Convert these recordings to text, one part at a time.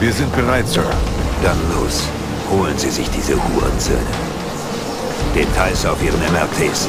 Wir sind bereit, Sir. Dann los. Holen Sie sich diese Hurensöhne. Details auf Ihren MRTs.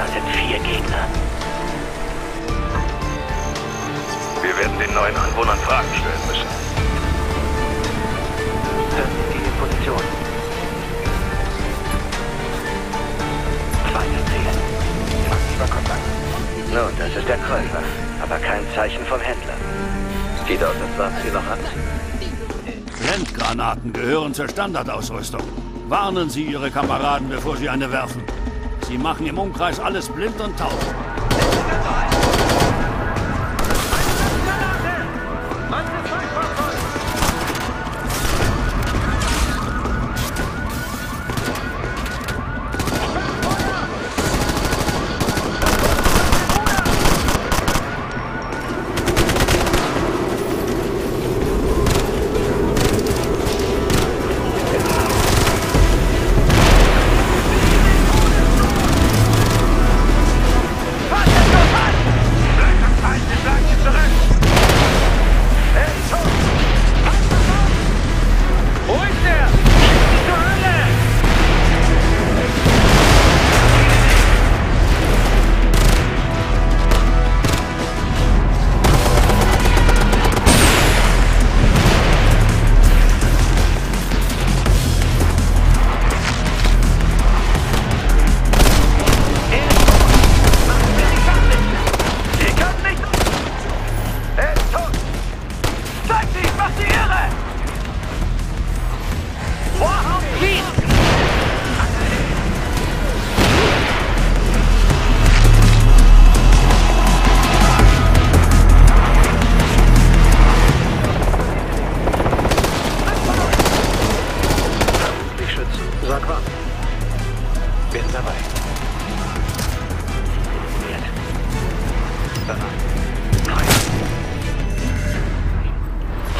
Das sind vier Gegner. Wir werden den neuen Anwohnern Fragen stellen müssen. Hören Sie die Position. Zweites Ziel. Massiver Kontakt. Nun, das ist der Käufer, aber kein Zeichen vom Händler. Sieht aus, als waren Sie noch an. Blendgranaten gehören zur Standardausrüstung. Warnen Sie Ihre Kameraden, bevor Sie eine werfen. Sie machen im Umkreis alles blind und taub.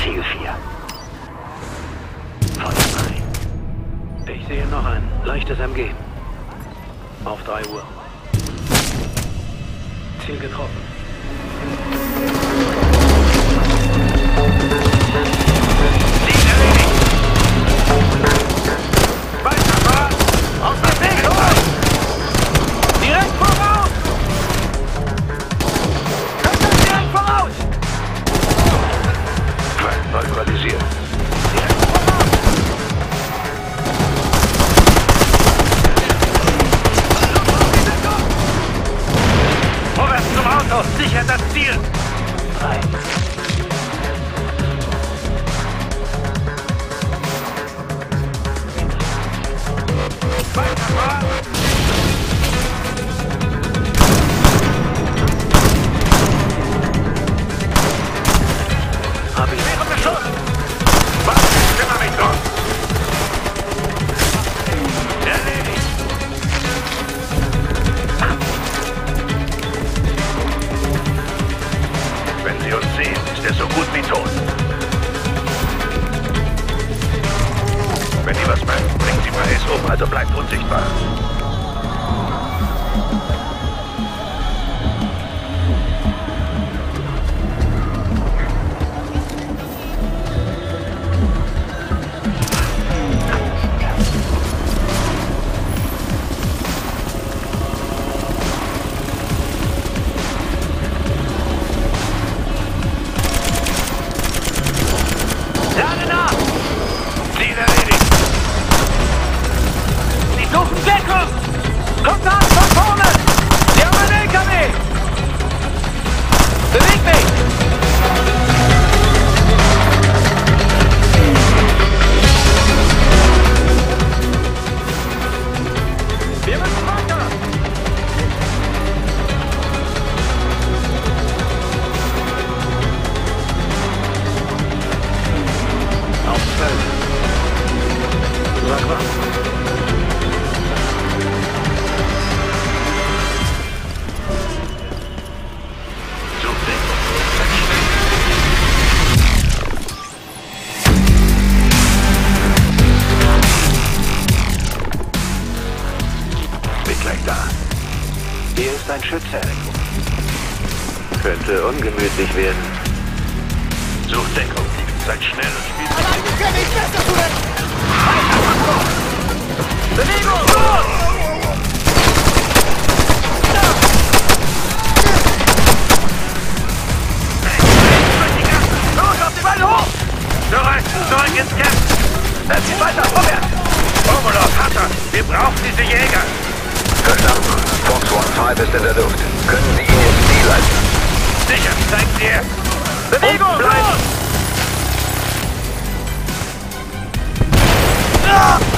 Ziel 4. Feuer frei. Ich sehe noch ein leichtes MG. Auf 3 Uhr. Ziel getroffen. Also bleibt unsichtbar. Könnte ungemütlich werden. Sucht Deckung. Seid schnell und spielt. Alleine kenne ich besser zurecht! Bewegung! Los! Los, auf die Beine hoch! Zurück, zurück ins Camp! Setz ihn weiter, vorwärts! Romulus, Hunter, wir brauchen diese Jäger! Verstanden. 1-5 ist in der Luft. Können Sie ihn ins Ziel leiten? Sicher, zeigt dir! Bewegung, bleiben. los!